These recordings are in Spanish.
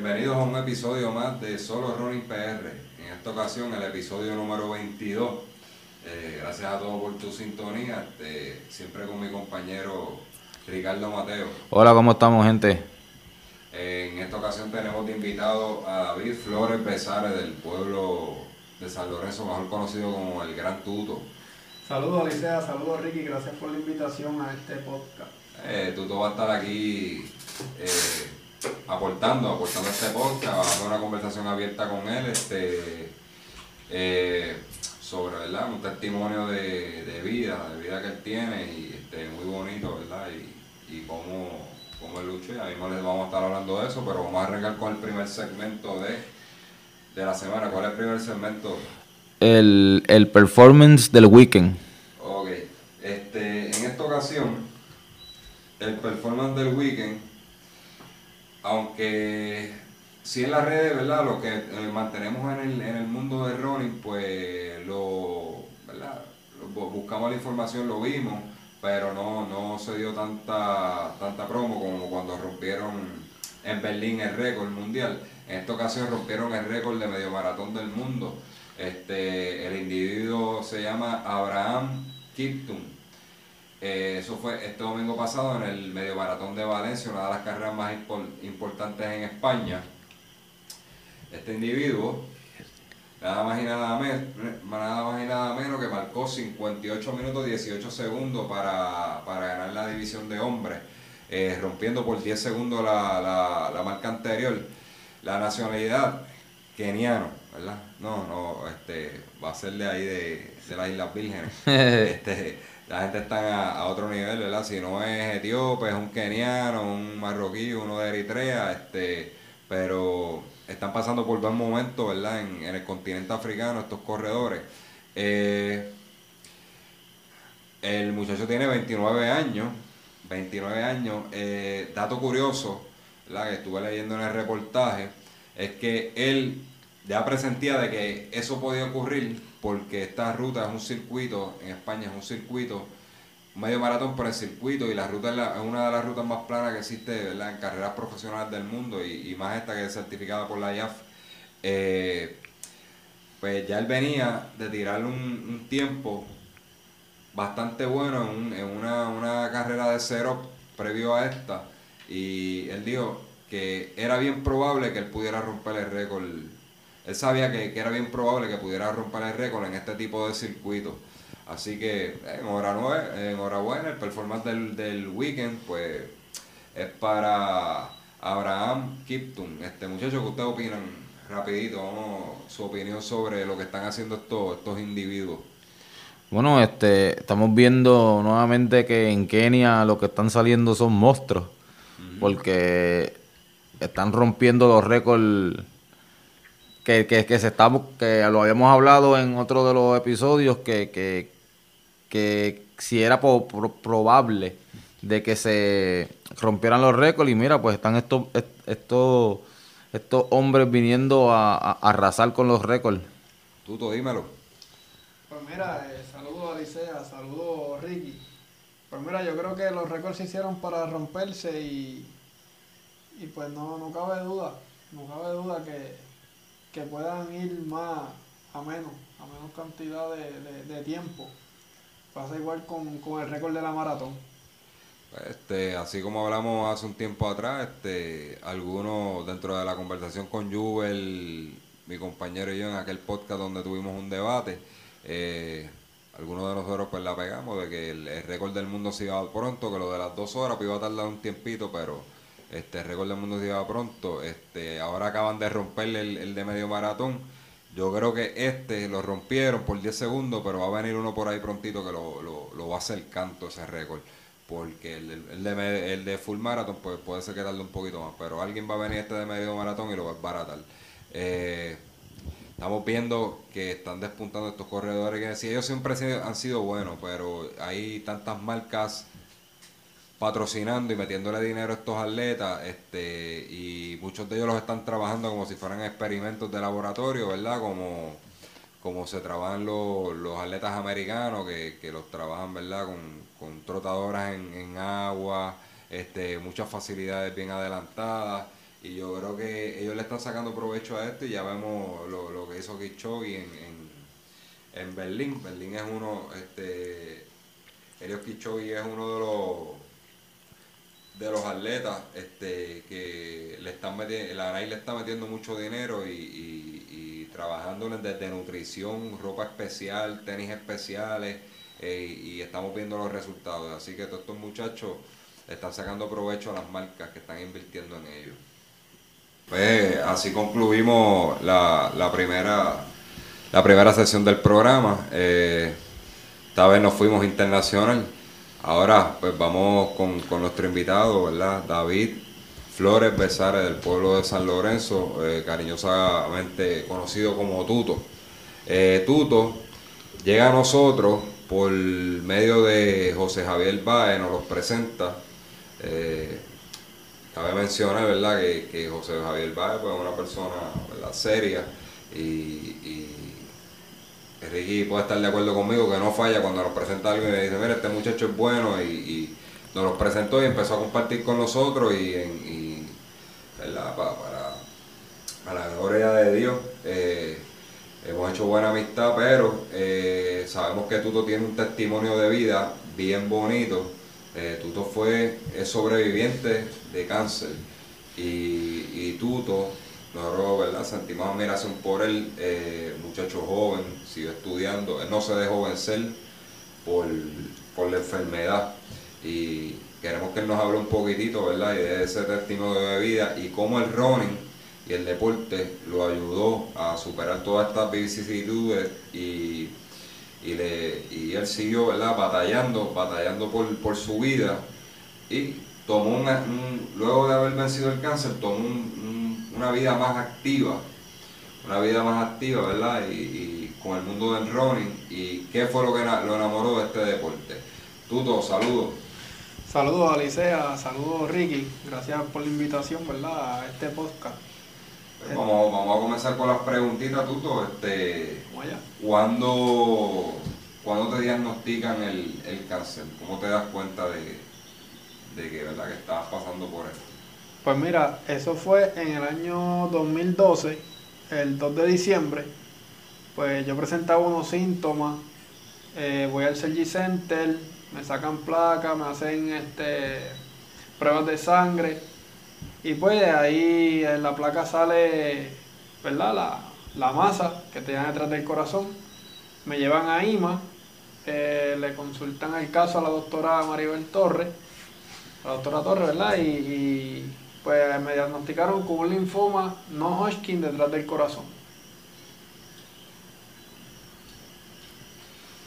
Bienvenidos a un episodio más de Solo Running PR. En esta ocasión el episodio número 22. Eh, gracias a todos por tu sintonía. Este, siempre con mi compañero Ricardo Mateo. Hola, ¿cómo estamos, gente? Eh, en esta ocasión tenemos de invitado a David Flores Besares del pueblo de San Lorenzo, mejor conocido como el Gran Tuto. Saludos Alicia, saludos Ricky, gracias por la invitación a este podcast. Eh, Tuto va a estar aquí eh, aportando, aportando a este podcast, hacer una conversación abierta con él este, eh, sobre ¿verdad? un testimonio de, de vida, de vida que él tiene y este, muy bonito, ¿verdad? Y, y cómo, cómo él luchó. y A mismo les vamos a estar hablando de eso, pero vamos a arrancar con el primer segmento de, de la semana. ¿Cuál es el primer segmento? El, el performance del weekend. Ok, este, en esta ocasión, el performance del weekend, aunque sí en las redes, ¿verdad? Lo que eh, mantenemos en el, en el mundo del running, pues lo, ¿verdad? Buscamos la información, lo vimos, pero no, no se dio tanta, tanta promo como cuando rompieron en Berlín el récord mundial. En esta ocasión rompieron el récord de medio maratón del mundo. Este, el individuo se llama Abraham Kiptum. Eh, eso fue este domingo pasado en el medio maratón de Valencia, una de las carreras más impor- importantes en España. Este individuo, nada más y nada, nada más y nada menos que marcó 58 minutos 18 segundos para, para ganar la división de hombres, eh, rompiendo por 10 segundos la, la- la marca anterior. La nacionalidad, keniano, ¿verdad? No, no, este, va a ser de ahí de, de las Islas Vírgenes. este, la gente está a, otro nivel, ¿verdad? Si no es etíope, es un keniano, un marroquí, uno de Eritrea, este, pero están pasando por buen momento, ¿verdad? En, en el continente africano, estos corredores. Eh, el muchacho tiene 29 años, 29 años. Eh, dato curioso, ¿verdad? que estuve leyendo en el reportaje, es que él ya presentía de que eso podía ocurrir porque esta ruta es un circuito, en España es un circuito, medio maratón por el circuito y la ruta es, la- es una de las rutas más planas que existe en carreras profesionales del mundo y, más esta que es certificada por la IAF. Eh, pues ya él venía de tirar un, tiempo bastante bueno en, un- en una, una carrera de cero previo a esta y él dijo que era bien probable que él pudiera romper el récord. Él sabía que, que era bien probable que pudiera romper el récord en este tipo de circuitos. Así que enhorabuena, enhorabuena el performance del, del weekend pues es para Abraham Kipton. Este muchacho, ¿qué ustedes opinan? Rapidito, vamos, su opinión sobre lo que están haciendo estos, estos individuos. Bueno, este, estamos viendo nuevamente que en Kenia lo que están saliendo son monstruos. Porque están rompiendo los récords que, que, que se está, que lo habíamos hablado en otro de los episodios que, que, que si era po- pro- probable de que se rompieran los récords y mira pues están estos est- estos estos hombres viniendo a, a- a arrasar con los récords Tuto, dímelo. Pues mira, eh, saludos Alicia, saludos Ricky. Pues mira, yo creo que los récords se hicieron para romperse y, y pues no, no cabe duda, no cabe duda que, que puedan ir más a menos, a menos cantidad de, de- de tiempo. Pasa igual con, con el récord de la maratón. Este, así como hablamos hace un tiempo atrás, este, algunos dentro de la conversación con Jubel, mi compañero y yo en aquel podcast donde tuvimos un debate, eh, algunos de nosotros pues la pegamos de que el, récord del mundo se iba pronto, que lo de las dos horas pues iba a tardar un tiempito, pero este récord del mundo se iba pronto. Este, ahora acaban de romperle el, el de medio maratón. Yo creo que este lo rompieron por 10 segundos, pero va a venir uno por ahí prontito que lo, lo, lo va a hacer canto ese récord. porque el, el, de, el de full marathon pues puede ser que tarde un poquito más, pero alguien va a venir este de medio maratón y lo va a baratar. Eh, estamos viendo que están despuntando estos corredores que sí, ellos siempre han sido buenos, pero hay tantas marcas patrocinando y metiéndole dinero a estos atletas, este, y muchos de ellos los están trabajando como si fueran experimentos de laboratorio, ¿verdad? Como, como se trabajan los, los atletas americanos, que, que, los trabajan, ¿verdad? Con, con trotadoras en, en, agua, este, muchas facilidades bien adelantadas, y yo creo que ellos le están sacando provecho a esto y ya vemos lo, lo que hizo Kichogi en, en, en Berlín. Berlín es uno, este, Elios Kichogi es uno de los de los atletas este, que le están metiendo, la ANAI le está metiendo mucho dinero y, y, y desde nutrición, ropa especial, tenis especiales eh, y estamos viendo los resultados. Así que todos estos muchachos están sacando provecho a las marcas que están invirtiendo en ellos. Pues así concluimos la, la primera la primera sesión del programa. Eh, esta vez nos fuimos internacional. Ahora, pues vamos con, nuestro invitado, ¿verdad? David Flores Besares, del pueblo de San Lorenzo, eh, cariñosamente conocido como Tuto. Eh, Tuto llega a nosotros por medio de José Javier Baez, nos los presenta. Eh, cabe mencionar, ¿verdad?, que, José Javier Baez pues, es una persona seria y Ricky puede estar de acuerdo conmigo que no falla cuando nos presenta algo y me dice, mira, este muchacho es bueno y, nos lo presentó y empezó a compartir con nosotros y, en, Para, para, la gloria de Dios eh, hemos hecho buena amistad, pero eh, sabemos que Tuto tiene un testimonio de vida bien bonito. Eh, Tuto fue es sobreviviente de cáncer y, y Tuto nosotros, ¿verdad? Admiración por él, eh, muchacho joven, sigue estudiando, él no se dejó vencer por, por la enfermedad y queremos que él nos hable un poquitito, ¿verdad? Y de ese testimonio de vida y cómo el running y el deporte lo ayudó a superar todas estas vicisitudes y, y, le, y él siguió, ¿verdad? Batallando, batallando por, por su vida y tomó una, luego de haber vencido el cáncer, tomó un una vida más activa, una vida más activa, ¿verdad? Y, con el mundo del running. ¿Y qué fue lo que lo enamoró de este deporte? Tuto, saludos. Saludos Alicia, saludos Ricky, gracias por la invitación, ¿verdad? A este podcast. Pues vamos, vamos a comenzar con las preguntitas, Tuto. Este, ¿cuándo, ¿Cuándo te diagnostican el, el cáncer? ¿Cómo te das cuenta de, de que, ¿verdad? que estabas pasando por esto? Pues mira, eso fue en el año 2012, el 2 de diciembre. Pues yo presentaba unos síntomas, eh, voy al Sergi Center, me sacan placa, me hacen este, pruebas de sangre y pues ahí en la placa sale, ¿verdad? La, la masa que te detrás del corazón. Me llevan a IMA, eh, le consultan el caso a la doctora Maribel Torres, a la doctora Torres, ¿verdad? y pues me diagnosticaron con un linfoma no Hodgkin detrás del corazón.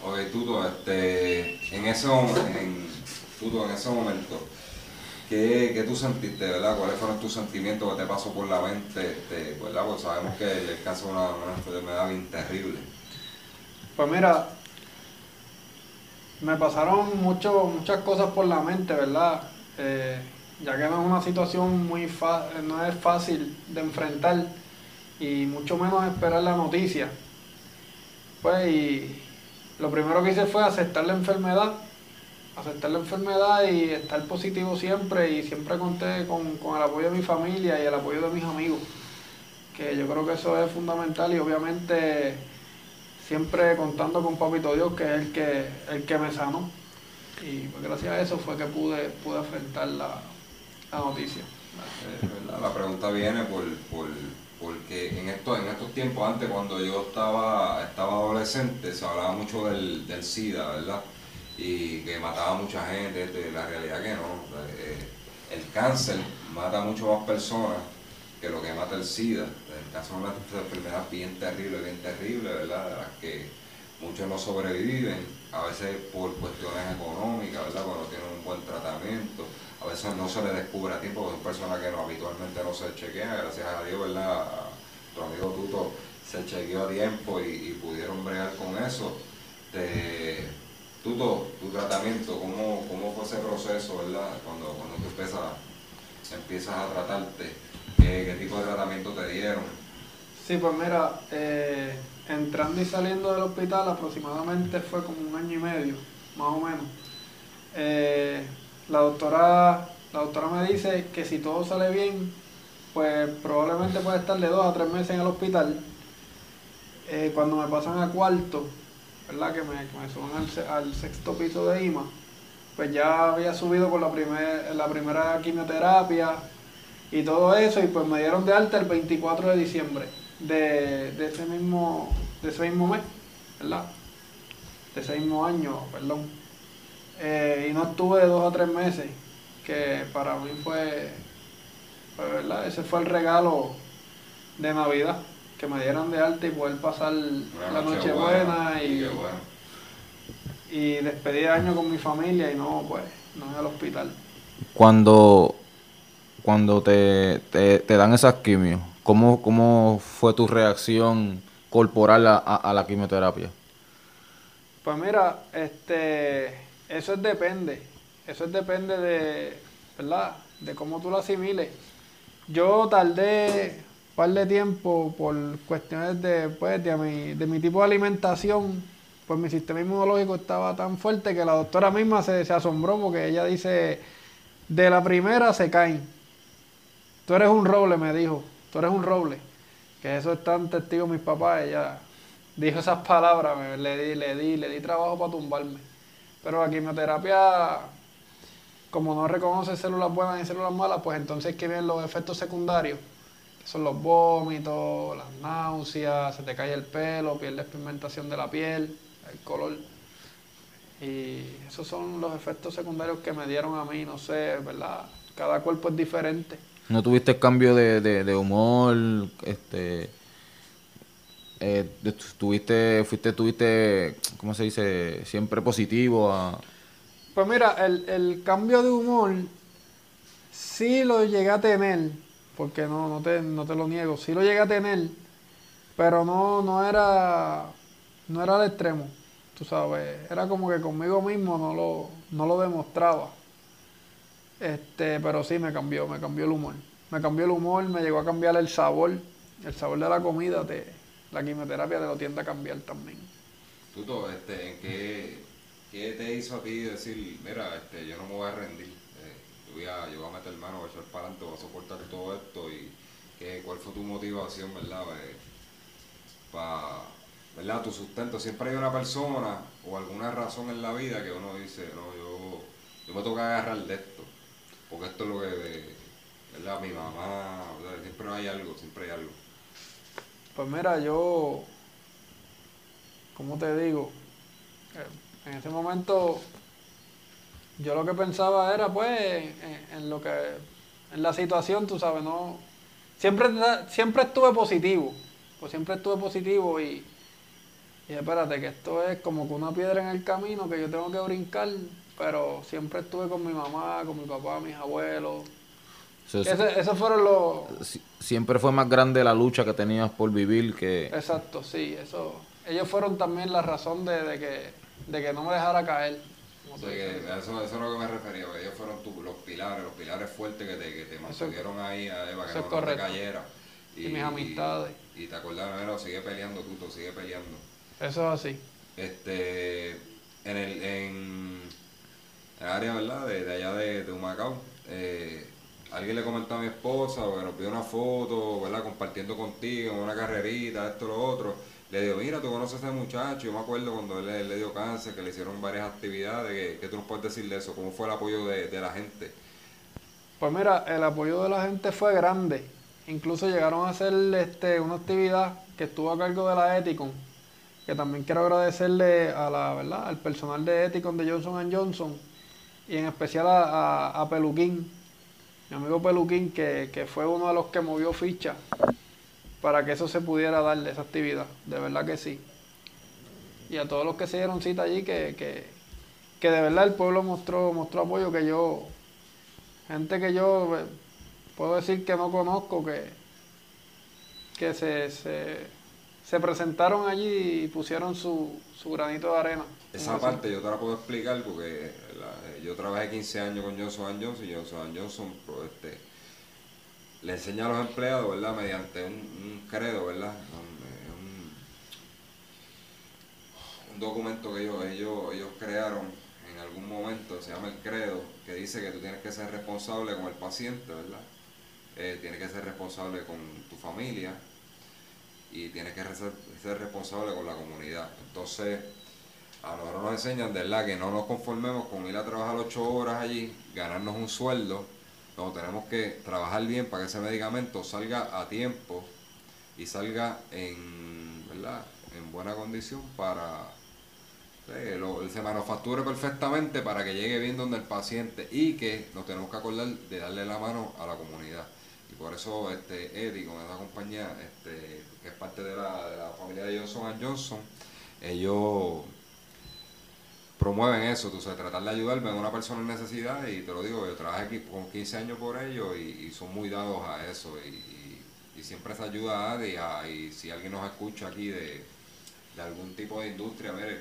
Ok, Tuto, este, en ese, en, Tuto, en ese momento, ¿qué, ¿qué, tú sentiste, verdad? ¿Cuáles fueron tus sentimientos que te pasó por la mente, este, verdad? Porque sabemos que el cáncer es una, una enfermedad bien terrible. Pues mira, me pasaron mucho, muchas cosas por la mente, ¿verdad? Eh, ya que no es una situación muy no es fácil de enfrentar y mucho menos esperar la noticia. Pues y lo primero que hice fue aceptar la enfermedad, aceptar la enfermedad y estar positivo siempre y siempre conté con, con el apoyo de mi familia y el apoyo de mis amigos, que yo creo que eso es fundamental y obviamente siempre contando con Papito Dios que es el que, el que me sanó. Y pues gracias a eso fue que pude, pude enfrentar la, la noticia. La pregunta viene por, por, porque en estos, en estos tiempos, antes cuando yo estaba, estaba adolescente, se hablaba mucho del, del SIDA, ¿verdad? Y que mataba a mucha gente, la realidad que no. Eh, el cáncer mata a mucho más personas que lo que mata el SIDA. El cáncer es una enfermedad bien terrible, bien terrible, ¿verdad? De las que muchos no sobreviven a veces por cuestiones económicas, ¿verdad? Cuando tienen un buen tratamiento, a veces no se le descubre a tiempo, porque son personas que no, habitualmente no se chequean, gracias a Dios, ¿verdad? Tu amigo Tuto se chequeó a tiempo y, pudieron bregar con eso. Tuto, tu tratamiento, ¿cómo, ¿cómo fue ese proceso, verdad? Cuando, cuando tú empiezas, empiezas a tratarte, ¿qué, tipo de tratamiento te dieron? Sí, pues mira, eh, entrando y saliendo del hospital aproximadamente fue como un año y medio, más o menos. Eh, la doctora, la doctora me dice que si todo sale bien, pues probablemente puede estar de dos a tres meses en el hospital. Eh, cuando me pasan a cuarto, ¿verdad? Que me, me suban al, sexto piso de IMA, pues ya había subido por la, primer, la primera quimioterapia y todo eso, y pues me dieron de alta el 24 de diciembre de, de ese mismo de ese mismo mes, ¿verdad? De ese mismo año, perdón. Eh, y no estuve dos o tres meses, que para mí fue, ¿verdad? Ese fue el regalo de Navidad, que me dieran de alta y poder pasar la noche buena y, y despedir año con mi familia y no, pues, no en el hospital. Cuando, cuando te, te, dan esas quimios, ¿cómo, ¿cómo fue tu reacción? corporal a, la quimioterapia? Pues mira, este, eso es depende, eso es depende de, ¿verdad? De cómo tú lo asimiles. Yo tardé un par de tiempo por cuestiones de, pues, de, mi, de mi tipo de alimentación, pues mi sistema inmunológico estaba tan fuerte que la doctora misma se, se asombró porque ella dice, de la primera se caen. Tú eres un roble, me dijo, tú eres un roble que eso están testigos mis papás, ella dijo esas palabras, le di, le di, le di trabajo para tumbarme. Pero la quimioterapia, como no reconoce células buenas y células malas, pues entonces que vienen los efectos secundarios, que son los vómitos, las náuseas, se te cae el pelo, pierdes pigmentación de la piel, el color. Y esos son los efectos secundarios que me dieron a mí, no sé, ¿verdad? Cada cuerpo es diferente. ¿No tuviste cambio de, de, humor? Este, eh, tuviste, fuiste, tuviste, ¿cómo se dice? Siempre positivo. Pues mira, el, el cambio de humor sí lo llegué a tener, porque no, no, te, no te lo niego, sí lo llegué a tener, pero no, no era, no era al extremo, tú sabes, era como que conmigo mismo no lo, no lo demostraba. Este, pero sí me cambió, me cambió el humor. Me cambió el humor, me llegó a cambiar el sabor. El sabor de la comida, te, la quimioterapia te lo tiende a cambiar también. Tuto, este, qué, qué, te hizo a ti decir, mira, este, yo no me voy a rendir? Eh, yo, voy a, yo voy a meter mano, voy a echar para adelante, voy a soportar todo esto. y qué, ¿Cuál fue tu motivación, verdad? Eh, para, ¿verdad? Tu sustento. Siempre hay una persona o alguna razón en la vida que uno dice, no, yo, yo me toca agarrar de esto porque esto es lo que, ¿verdad? Mi mamá, siempre hay algo, siempre hay algo. Pues mira, yo, ¿cómo te digo? Eh, en ese momento yo lo que pensaba era pues en, lo que, en la situación, tú sabes, no, siempre, siempre estuve positivo, pues siempre estuve positivo y, y espérate, que esto es como que una piedra en el camino que yo tengo que brincar pero siempre estuve con mi mamá, con mi papá, mis abuelos. Eso, fueron los... Siempre fue más grande la lucha que tenías por vivir que... Exacto, sí, eso... Ellos fueron también la razón de, que, de que no me dejara caer. eso, eso es lo que me refería, ellos fueron los pilares, los pilares fuertes que te, que te mantuvieron ahí a Eva, que no, te cayera. Y, mis amistades. Y, te acordás, no, sigue peleando, tú, sigue peleando. Eso es así. Este, en el, en, área, ¿verdad? De, allá de, de Humacao. Eh, alguien le comentó a mi esposa, o que nos pidió una foto, ¿verdad? Compartiendo contigo, una carrerita, esto, lo otro. Le digo, mira, tú conoces a ese muchacho. Yo me acuerdo cuando él, le dio cáncer, que le hicieron varias actividades. ¿Qué, tú nos puedes decir de eso? ¿Cómo fue el apoyo de, la gente? Pues mira, el apoyo de la gente fue grande. Incluso llegaron a hacer este, una actividad que estuvo a cargo de la Eticon, que también quiero agradecerle a la, ¿verdad? al personal de Eticon de Johnson Johnson, y en especial a, Peluquín, mi amigo Peluquín, que, fue uno de los que movió ficha para que eso se pudiera dar, esa actividad, de verdad que sí. y a todos los que se dieron cita allí, que, que, que de verdad el pueblo mostró, mostró apoyo, que yo, gente que yo eh, puedo decir que no conozco, que, que se, se, se presentaron allí y pusieron su, su granito de arena. Esa parte yo te la puedo explicar porque la- yo trabajé 15 años con Johnson Johnson y Johnson Johnson pues, este, le enseña a los empleados, ¿verdad? Mediante un, credo, ¿verdad? Un, un- un documento que ellos, ellos, ellos crearon en algún momento, se llama el credo, que dice que tú tienes que ser responsable con el paciente, ¿verdad? Eh, tienes que ser responsable con tu familia y tienes que ser, ser responsable con la comunidad. Entonces, a nosotros nos enseñan, verdad, que no nos conformemos con ir a trabajar ocho horas allí, ganarnos un sueldo, no, tenemos que trabajar bien para que ese medicamento salga a tiempo y salga en, ¿verdad? en buena condición para eh, lo- se manufacture perfectamente para que llegue bien donde el paciente y que nos tenemos que acordar de darle la mano a la comunidad. Y por eso este Eddie con esa compañía, este, que es parte de la familia de Johnson Johnson, ellos promueven eso, tú sabes, tratar de ayudarme a una persona en necesidad y te lo digo, yo trabajé aquí con 15 años por ellos y, son muy dados a eso y, siempre se ayuda a y, a- y si alguien nos escucha aquí de, de algún tipo de industria, mire,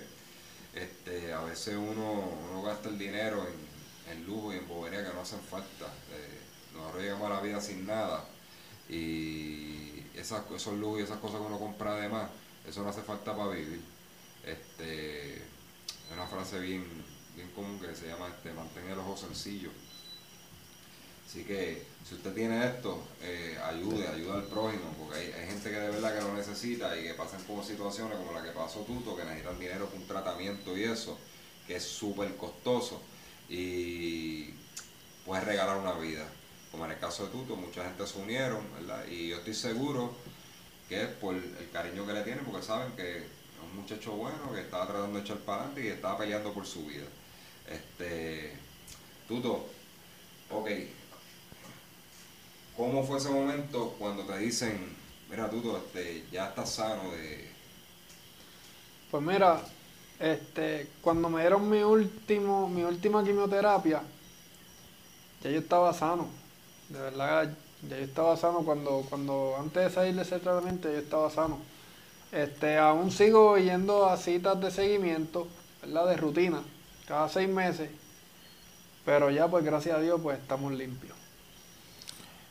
este, a veces uno, uno gasta el dinero en, en lujo y en bobería que no hacen falta. Eh, nosotros llegamos a la vida sin nada y esas, esos lujos y esas cosas que uno compra además, eso no hace falta para vivir. Este, es una frase bien, bien común que se llama este, mantén el ojo sencillo. Así que si usted tiene esto, eh, ayude, ayuda al prójimo, porque hay, hay gente que de verdad que lo necesita y que pasan por situaciones como la que pasó Tuto, que necesitan dinero para un tratamiento y eso, que es súper costoso y puede regalar una vida. Como en el caso de Tuto, mucha gente se unieron, ¿verdad? Y yo estoy seguro que es por el cariño que le tienen, porque saben que un muchacho bueno que estaba tratando de echar para adelante y estaba peleando por su vida. Este, Tuto, ok, ¿cómo fue ese momento cuando te dicen, mira Tuto, este, ya estás sano de... Pues mira, este, cuando me dieron mi último, mi última quimioterapia, ya yo estaba sano. De verdad, ya yo estaba sano cuando, cuando antes de salir de ese tratamiento, yo estaba sano. Este, aún sigo yendo a citas de seguimiento, ¿verdad? De rutina, cada seis meses. Pero ya, pues gracias a Dios, pues estamos limpios.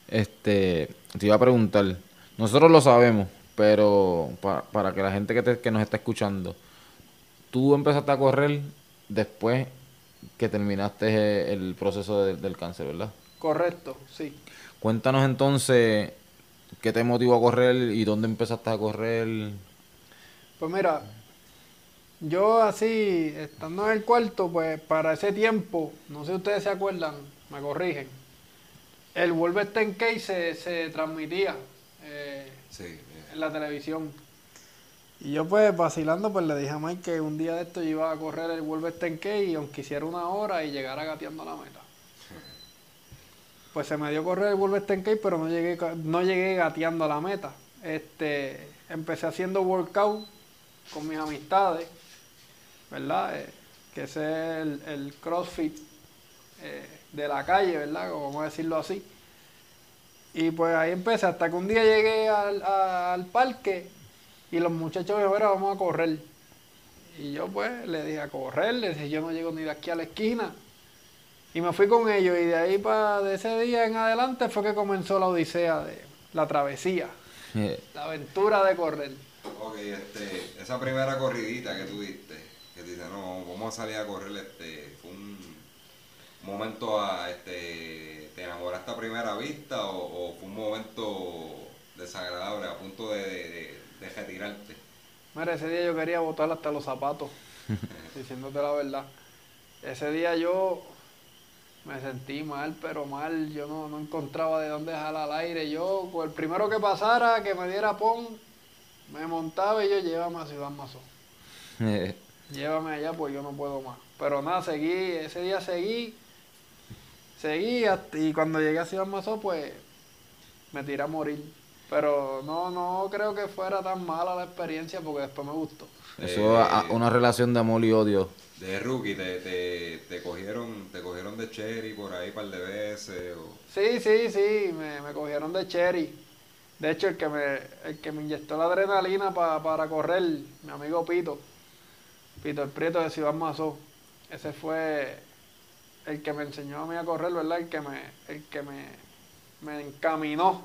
Este, te iba a preguntar, nosotros lo sabemos, pero pa- para que la gente que, te- que nos está escuchando, tú empezaste a correr después que terminaste el proceso de- del cáncer, ¿verdad? Correcto, sí. Cuéntanos entonces qué te motivó a correr y dónde empezaste a correr. Pues mira, yo así, estando en el cuarto, pues para ese tiempo, no sé si ustedes se acuerdan, me corrigen, el Wolver 10K se, se transmitía eh, Sí, eh, en la televisión. Y yo pues vacilando, pues le dije a Mike que un día de esto yo iba a correr el Wolver 10K y aunque hiciera una hora y llegara gateando a la meta. Pues se me dio correr el Wolver 10K, pero no llegué, no llegué gateando a la meta. Este, empecé haciendo workout con mis amistades, ¿verdad? Eh, que ese es el, el CrossFit eh, de la calle, ¿verdad? Como Vamos a decirlo así. Y pues ahí empecé, hasta que un día llegué al, a- al parque y los muchachos me dijeron, vamos a correr. Y yo pues le dije a correr, le dije, yo no llego ni de aquí a la esquina. Y me fui con ellos y de ahí para de ese día en adelante fue que comenzó la odisea de la travesía, la aventura de correr. Ok, este, esa primera corridita que tú diste, que te dices, no, vamos a salir a correr, este, fue un momento a, este, ¿te enamoraste a primera vista o, o fue un momento desagradable a punto de, de, de- retirarte? Mira, ese día yo quería botar hasta los zapatos, diciéndote la verdad. Ese día yo me sentí mal, pero mal. Yo no, no encontraba de dónde dejar al aire. Yo, el primero que pasara, que me diera pon, me montaba y yo llévame a Ciudad Mazón. eh, Llévame allá, pues yo no puedo más. Pero nada, seguí, ese día seguí, seguí, hasta- y cuando llegué a Ciudad Mazón, pues me tiré a morir. Pero no, no creo que fuera tan mala la experiencia porque después me gustó. Eso es Eh, una relación de amor y odio. De rookie, te, te, te cogieron te cogieron de cherry por ahí un par de veces. O... Sí, sí, sí, me, me cogieron de cherry. De hecho, el que me, el que me inyectó la adrenalina pa- para correr, mi amigo Pito, Pito el Prieto de Ciudad Mazó, ese fue el que me enseñó a mí a correr, ¿verdad? El que me, el que me, me encaminó,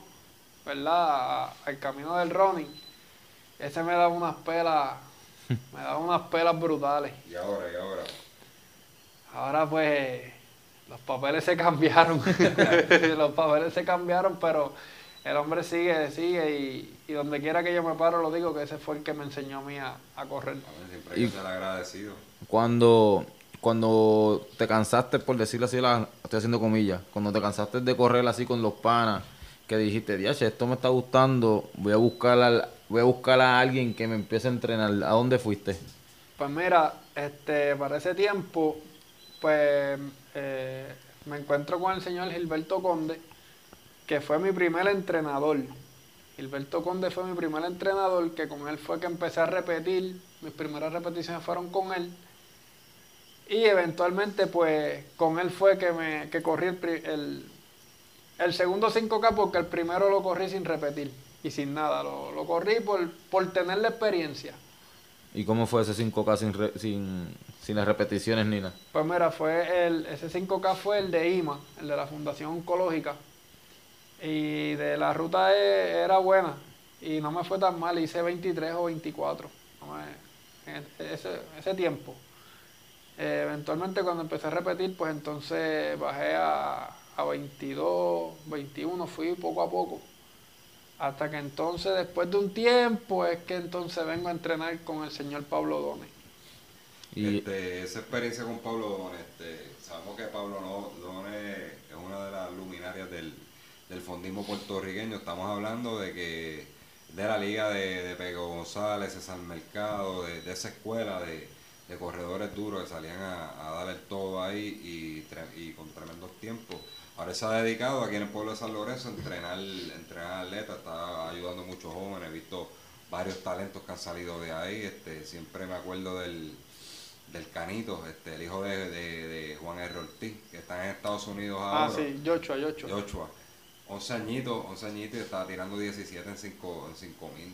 ¿verdad? Al camino del running. Ese me daba unas pelas, me daba unas pelas brutales. Y ahora, y ahora. Ahora pues los papeles se cambiaron. los papeles se cambiaron, pero el hombre sigue, sigue y, y donde quiera que yo me paro lo digo que ese fue el que me enseñó a mí a, a correr. A ver, Siempre hay que ser agradecido. Cuando, cuando te cansaste, por decirlo así, la, estoy haciendo comillas, cuando te cansaste de correr así con los panas, que dijiste, diache, esto me está gustando, voy a buscar a, voy a buscar a alguien que me empiece a entrenar. ¿A dónde fuiste? Pues mira, este, para ese tiempo, pues eh, me encuentro con el señor Gilberto Conde, que fue mi primer entrenador. Gilberto Conde fue mi primer entrenador, que con él fue que empecé a repetir, mis primeras repeticiones fueron con él. Y eventualmente, pues, con él fue que me que corrí el, el, el segundo 5K porque el primero lo corrí sin repetir y sin nada. Lo, lo corrí por, por tener la experiencia. ¿Y cómo fue ese 5K sin, re- sin, sin las repeticiones ni nada? Pues mira, fue el, ese 5K fue el de IMA, el de la Fundación Oncológica. Y de la ruta e- era buena. Y no me fue tan mal, hice 23 o 24. no me- en ese, ese tiempo. Eh, eventualmente cuando empecé a repetir, pues entonces bajé a, a 22, 21, fui poco a poco. Hasta que entonces, después de un tiempo, es que entonces vengo a entrenar con el señor Pablo Done. Y Este, esa experiencia con Pablo Don, este, sabemos que Pablo no, Don es, es una de las luminarias del, del fondismo puertorriqueño. Estamos hablando de que de la liga de, de Pego González, César Mercado, de, de esa escuela de, de corredores duros que salían a, a dar el todo ahí y, con tremendos tiempos. Ahora se ha dedicado aquí en el pueblo de San Lorenzo a entrenar, entrenar atletas, está ayudando a muchos jóvenes, he visto varios talentos que han salido de ahí, este, siempre me acuerdo del, del Canito, este, el hijo de, de, de Juan R. Ortiz, que está en Estados Unidos ahora. Ah, sí, Yochoa, Yochoa. Joshua. 11 añitos, 11 añitos y estaba tirando 17 en 5 en cinco mil.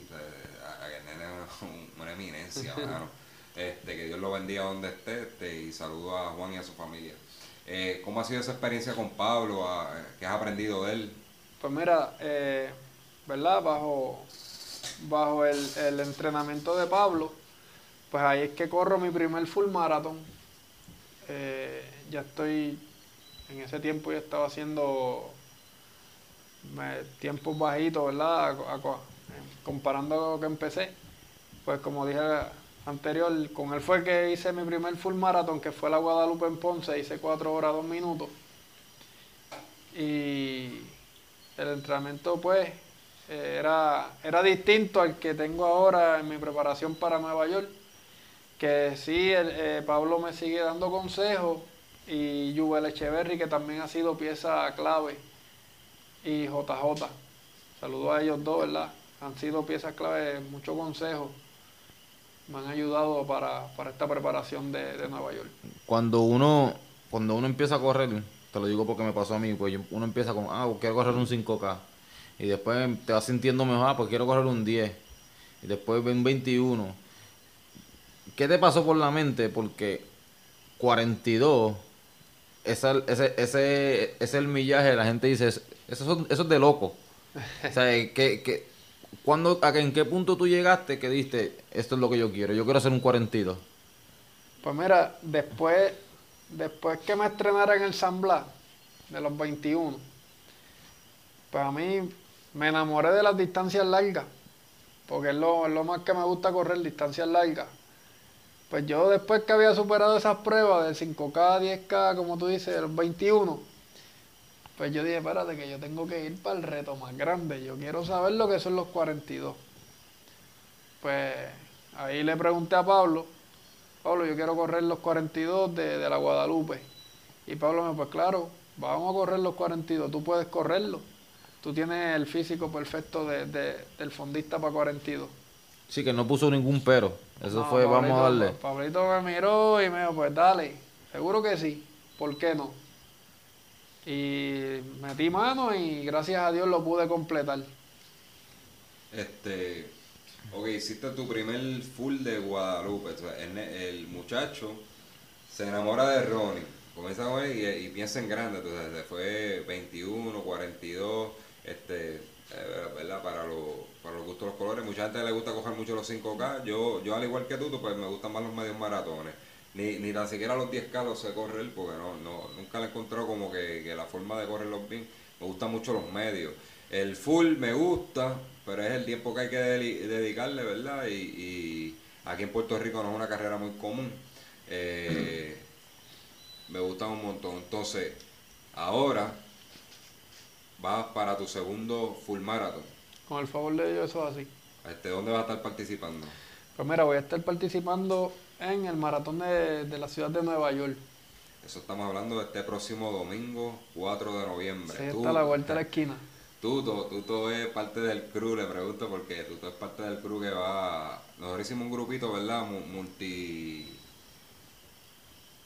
El nene es un- una eminencia, mano. Este, que Dios lo bendiga donde esté este, y saludo a Juan y a su familia. Eh, ¿Cómo ha sido esa experiencia con Pablo? Ah, ¿Qué has aprendido de él? Pues mira, eh, ¿verdad? Bajo, bajo el, el entrenamiento de Pablo, pues ahí es que corro mi primer full marathon. Eh, ya estoy, en ese tiempo ya estaba haciendo tiempos bajitos, ¿verdad? Comparando lo que empecé. Pues como dije anterior, con él fue que hice mi primer full marathon, que fue la Guadalupe en Ponce, hice 4 horas 2 minutos. Y el entrenamiento pues era, era distinto al que tengo ahora en mi preparación para Nueva York. Que sí, eh, Pablo me sigue dando consejos y Jubel Echeverry que también ha sido pieza clave y JJ. Saludos a ellos dos, ¿verdad? Han sido piezas clave, muchos consejos. Me han ayudado para, para esta preparación de, de Nueva York. cuando uno cuando uno empieza a correr, te lo digo porque me pasó a mí, pues uno empieza con, ah, quiero correr un 5K. Y después te vas sintiendo mejor, ah, pues quiero correr un 10. Y después ven 21. ¿Qué te pasó por la mente? Porque 42, esa, ese, ese, ese millaje, la gente dice, eso, eso, es de loco. O sea, que, que, ¿cuándo, a ¿en qué punto tú llegaste que diste, esto es lo que yo quiero? Yo quiero hacer un 42. Pues mira, después, después que me estrenara en el San Blas, de los 21, pues a mí me enamoré de las distancias largas, porque es lo, es lo más que me gusta correr, distancias largas. Pues yo después que había superado esas pruebas del 5K, 10K, como tú dices, de los 21, pues yo dije, espérate, que yo tengo que ir para el reto más grande, yo quiero saber lo que son los 42. Pues ahí le pregunté a Pablo, Pablo, yo quiero correr los 42 de, de la Guadalupe. Y Pablo me dijo, pues claro, vamos a correr los 42, tú puedes correrlo. tú tienes el físico perfecto de, de- del fondista para 42. Sí, que no puso ningún pero. Eso No, fue, vamos a darle. Pablito me miró y me dijo, pues dale, seguro que sí, ¿por qué no? Y metí mano y gracias a Dios lo pude completar. Este, ok, hiciste tu primer full de Guadalupe. o sea, el, muchacho se enamora de Ronnie, comienza con él y, y piensa en grande. Entonces, se fue 21, 42, este, ¿verdad? Para, los para los gustos de los colores. Mucha gente le gusta coger mucho los 5K. Yo, yo al igual que tú, pues me gustan más los medios maratones. Ni, ni tan siquiera los 10K los sé correr porque no, no, nunca le he encontrado como que, que la forma de correrlos bien. Me gustan mucho los medios. El full me gusta, pero es el tiempo que hay que dedicarle, ¿verdad? Y, y aquí en Puerto Rico no es una carrera muy común. Eh, me gustan un montón. Entonces, ahora vas para tu segundo full marathon. Con el favor de Dios, eso es así. Este, ¿Dónde vas a estar participando? Pues mira, voy a estar participando en el maratón de, de la ciudad de Nueva York. Eso estamos hablando de este próximo domingo, 4 de noviembre. Sí, está a la vuelta de la esquina. Tuto, Tuto es parte del crew, le pregunto porque Tuto es parte del crew que va. Nosotros hicimos un grupito, ¿verdad? Mu- Multi.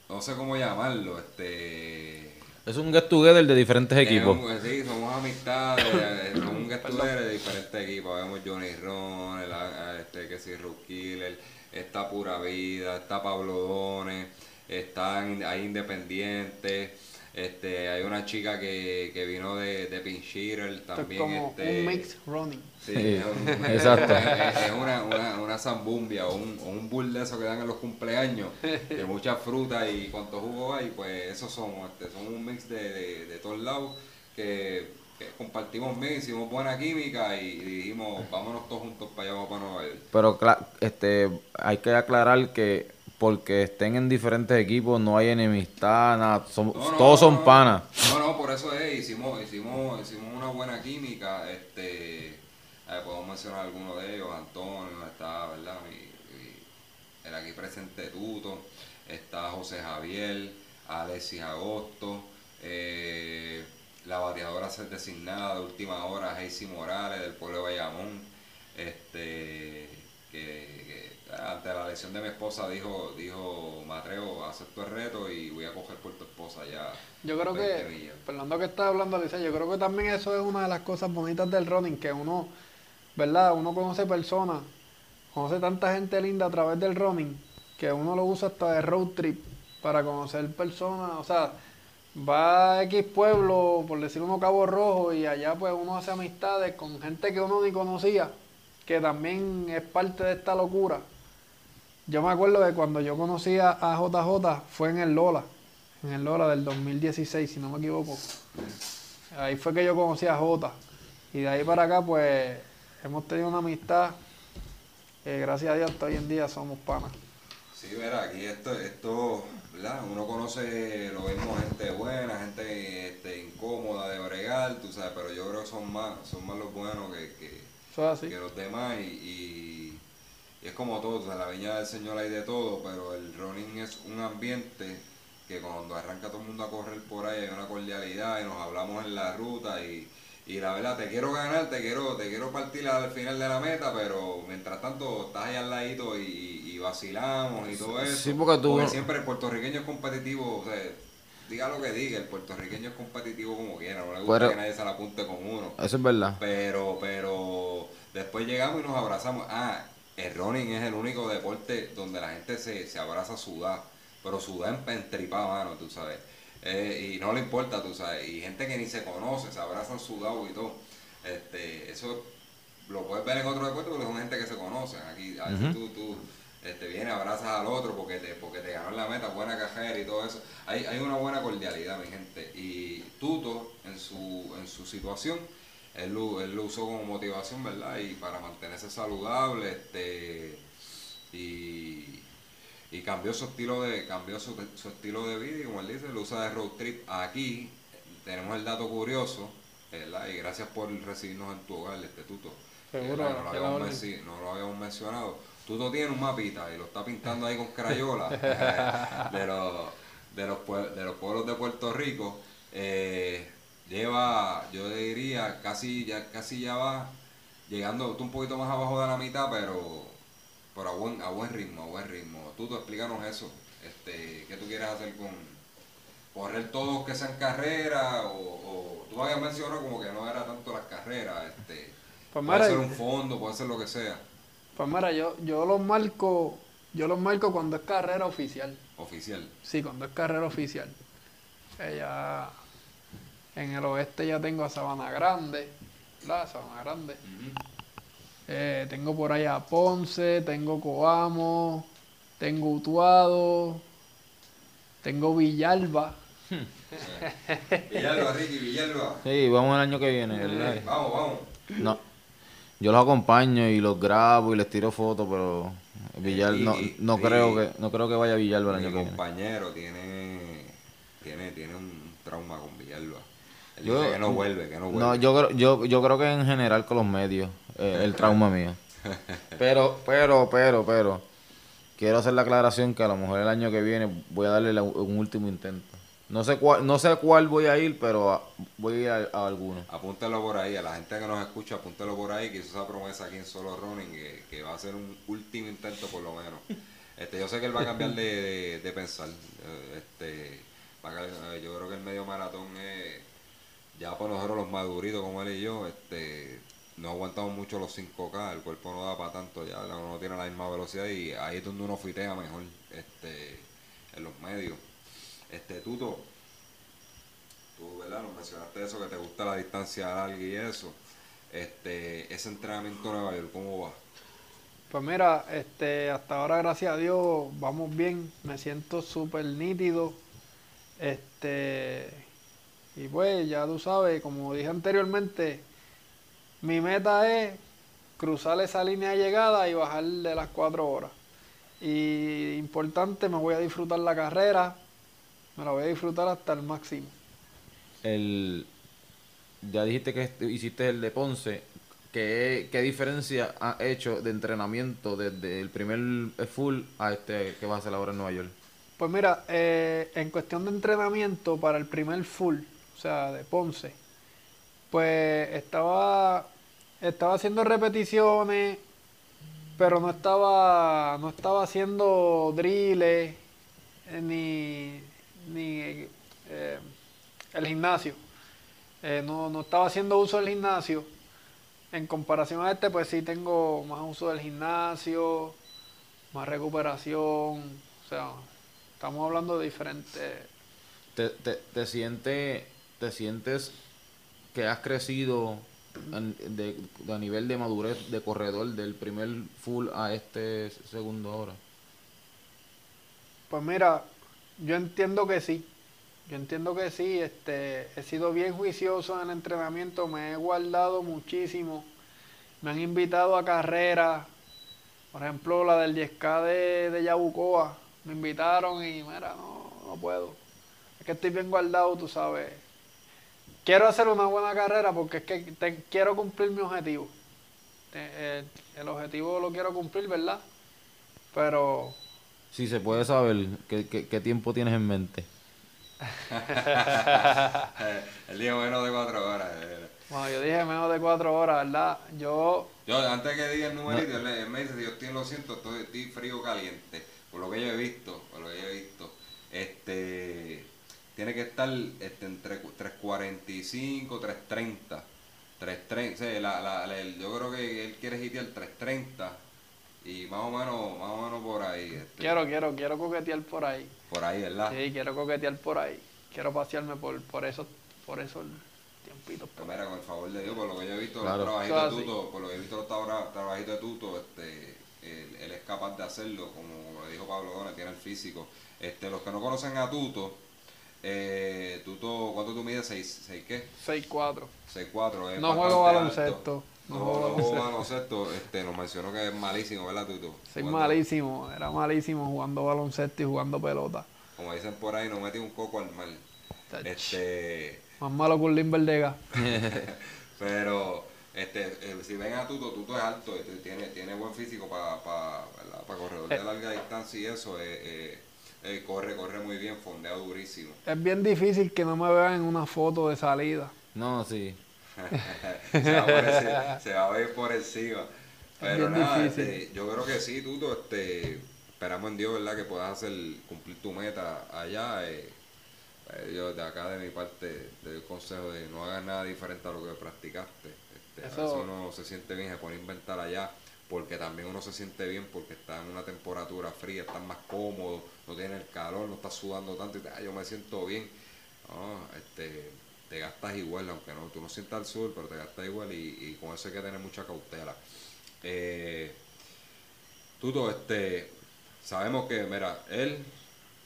No sé cómo llamarlo, este. Es un get together de diferentes equipos. Es un- sí, somos amistades, eh, somos un get together de diferentes equipos. Vemos Johnny Ron, el, ah, este, que Rook Killer, está Pura Vida, está Pablo Dones, están ahí Independientes. Este, hay una chica que, que vino de, de Pinchirer Esto es también. como este, un mix running. Sí, Sí, es, un- exacto. es- es una, una, una zambumbia o un, o un bull de esos que dan en los cumpleaños, de mucha fruta y cuánto jugo hay, pues esos somos, este, somos un mix de, de, de todos lados que, que compartimos bien, hicimos buena química y dijimos, vámonos todos juntos para allá, vamos para Nueva York. Pero este, hay que aclarar que porque estén en diferentes equipos no hay enemistad, nada. Son- No, no, todos no, son panas. No, no, por eso es, hicimos, hicimos, hicimos una buena química, este, eh, podemos mencionar algunos de ellos, Antonio, está, ¿verdad? Mi- mi- el aquí presente Tuto, está José Javier, Alexis Agosto, eh, la bateadora ser designada de última hora, Heisy Morales, del pueblo de Bayamón, este, que, que ante la lesión de mi esposa dijo, dijo, me atrevo, acepto el reto y voy a coger por tu esposa ya. Yo creo 20 que, millas. Fernando que está hablando, Alicia, yo creo que también eso es una de las cosas bonitas del running, que uno, ¿verdad? Uno conoce personas, conoce tanta gente linda a través del running, que uno lo usa hasta de road trip para conocer personas, o sea, va a X pueblo, por decir uno Cabo Rojo, y allá pues uno hace amistades con gente que uno ni conocía, que también es parte de esta locura. Yo me acuerdo de cuando yo conocí a a JJ, fue en el Lola, en el Lola del 2016, si no me equivoco. Ahí fue que yo conocí a Jota. Y de ahí para acá, pues, hemos tenido una amistad gracias a Dios hasta hoy en día somos panas. Sí, verá, aquí esto, esto, ¿verdad? Uno conoce lo mismo gente buena, gente este, incómoda de bregar, tú sabes, pero yo creo que son más, son más los buenos que, que, Eso es así. que los demás y, y- y es como todo, o sea, la viña del Señor hay de todo, pero el running es un ambiente que cuando arranca todo el mundo a correr por ahí hay una cordialidad y nos hablamos en la ruta y, y la verdad te quiero ganar, te quiero, te quiero partir al final de la meta, pero mientras tanto estás ahí al ladito y, y vacilamos y todo eso. Sí, porque tú- siempre el puertorriqueño es competitivo, o sea, diga lo que diga, el puertorriqueño es competitivo como quiera, no le gusta Pero- que nadie se la apunte con uno. Eso es verdad. Pero, pero después llegamos y nos abrazamos. Ah, el running es el único deporte donde la gente se, se abraza sudar, pero sudar en, en tripa, mano, tú sabes. Eh, y no le importa, tú sabes. Y gente que ni se conoce, se abrazan sudado y todo. Este, eso lo puedes ver en otro deporte porque son gente que se conocen. Aquí, a veces tú, tú este, vienes, abrazas al otro porque te, porque te ganó la meta, buena cajera y todo eso. Hay, hay una buena cordialidad, mi gente. Y Tuto, en su, en su situación, él lo, él lo usó como motivación, ¿verdad? Y para mantenerse saludable, este, y, y cambió su estilo de, cambió su, su estilo de vida y como él dice, lo usa de road trip. Aquí tenemos el dato curioso, ¿verdad? Y gracias por recibirnos en tu hogar, este Tuto. Seguro, no, lo habíamos no lo habíamos mencionado. Tuto tiene un mapita y lo está pintando ahí con crayola de los de los, de los pueblos de Puerto Rico. Eh, lleva, yo diría, casi ya, casi ya va llegando un poquito más abajo de la mitad, pero, pero a, buen, a buen ritmo, a buen ritmo. Tú, tú explícanos eso, este, ¿qué tú quieres hacer con correr todos que sean carreras? O, o tú habías mencionado como que no era tanto las carreras, este, Pues puede ser un fondo, puede ser lo que sea, Pues mira, yo, yo los marco, yo los marco cuando es carrera oficial. oficial. Sí, cuando es carrera oficial. Ella en el oeste ya tengo a Sabana Grande, ¿verdad? Sabana Grande. Eh, tengo por allá a Ponce, tengo Coamo, tengo Utuado, tengo Villalba. Villalba, Ricky, Villalba. Sí, vamos el año que viene, ¿verdad? Vamos, vamos. No. Yo los acompaño y los grabo y les tiro fotos, pero Villar, no, no creo que no creo que vaya a Villalba el Mi año que viene. compañero tiene, tiene, tiene un trauma con Villalba. Él Yo- dice que no vuelve, que no vuelve. No, yo creo, yo, yo creo que en general con los medios, eh, el trauma mío. Pero, pero, pero, pero, quiero hacer la aclaración que a lo mejor el año que viene voy a darle la- un último intento. No sé cuál, no sé cuál voy a ir, pero a- voy a ir a, a alguno. Apúntelo por ahí, a la gente que nos escucha, apúntelo por ahí, que hizo esa promesa aquí en Solo Running, que, que va a ser un último intento por lo menos. Este, yo sé que él va a cambiar de, de- de pensar. eh, Este, va a eh, yo creo que el medio maratón es, ya por nosotros los maduritos como él y yo, este, no aguantamos mucho los 5K, el cuerpo no da para tanto ya, no tiene la misma velocidad y ahí es donde uno fitea mejor, este, en los medios. Este, Tuto, tú, ¿verdad? Nos mencionaste eso, que te gusta la distancia larga y eso. Este, ese entrenamiento en Nueva York, ¿cómo va? Pues mira, este, hasta ahora gracias a Dios vamos bien, me siento súper nítido. Este, y pues ya tú sabes, como dije anteriormente, mi meta es cruzar esa línea de llegada y bajar de las cuatro horas. Y importante, me voy a disfrutar la carrera, me la voy a disfrutar hasta el máximo. El, ya dijiste que hiciste el de Ponce. ¿Qué, qué diferencia ha hecho de entrenamiento desde el primer full a este que vas a hacer ahora en Nueva York? Pues mira, eh, en cuestión de entrenamiento para el primer full, o sea, de Ponce, pues estaba, estaba haciendo repeticiones, pero no estaba, no estaba haciendo drills eh, ni, ni eh, el gimnasio. Eh, no, no estaba haciendo uso del gimnasio. En comparación a este, pues sí tengo más uso del gimnasio, más recuperación, o sea, estamos hablando de diferentes... ¿Te, te, te siente, te sientes que has crecido de a nivel de madurez de corredor del primer full a este segundo ahora? Pues mira, yo entiendo que sí. Yo entiendo que sí. Este, he sido bien juicioso en el entrenamiento, me he guardado muchísimo. Me han invitado a carreras. Por ejemplo, la del 10K de, de Yabucoa. Me invitaron y mira, no, no puedo. Es que estoy bien guardado, tú sabes. Quiero hacer una buena carrera porque es que te- quiero cumplir mi objetivo. Te- el- el objetivo lo quiero cumplir, ¿verdad? Pero Si se puede saber qué, qué, qué tiempo tienes en mente. el día menos de cuatro horas. eh. Bueno, yo dije menos de cuatro horas, ¿verdad? Yo, Yo, antes que diga el numerito, él, él me dice, yo estoy, lo siento, estoy, estoy frío caliente. Por lo que yo he visto, por lo que yo he visto. Este, tiene que estar este, entre cu- 3.45, 3.30. 3.30, sí, la, la, la- yo creo que él quiere hitear 3.30 y más o menos, más o menos por ahí. este, quiero, quiero, quiero coquetear por ahí. Por ahí, ¿verdad? Sí, quiero coquetear por ahí. Quiero pasearme por, por eso, por esos tiempitos. Pues mira, con el favor de Dios, por lo que yo he visto Claro. los trabajitos de. Tuto, por lo que he visto los traba- trabajitos de Tuto, este, él, él es capaz de hacerlo, como le dijo Pablo Dona, tiene el físico. Este, los que no conocen a Tuto, eh, Tuto, ¿cuánto tú mides? ¿6, seis qué? 6-4. 6'4", es No juego baloncesto, No, no juego baloncesto. este, nos mencionó que es malísimo, ¿verdad, Tuto? Soy Jugando- malísimo, era malísimo jugando baloncesto y jugando pelota. Como dicen por ahí, no metí un coco al mal. Tach. Este, Más malo que un Limberdega. Pero este, eh, si ven a Tuto, Tuto es alto, este, tiene, tiene buen físico para pa, pa corredor de Eh. larga distancia y eso. eh, eh, corre, corre muy bien, fondea durísimo. Es bien difícil que no me vean en una foto de salida. No, sí. se, va por encima, se va a ver por encima. Pero nada, este, yo creo que sí, Tuto, este, esperamos en Dios, ¿verdad? Que puedas hacer, cumplir tu meta allá. Eh, eh, yo de acá de mi parte te doy el consejo de no hagas nada diferente a lo que practicaste. Este, A veces uno se siente bien, se pone a inventar allá, porque también uno se siente bien porque está en una temperatura fría, está más cómodo, no tiene el calor, no está sudando tanto y te, ah, yo me siento bien. este, te gastas igual, aunque no, tú no sientas el sur, pero te gastas igual y, con eso hay que tener mucha cautela. Eh, Tuto, este, sabemos que, mira, él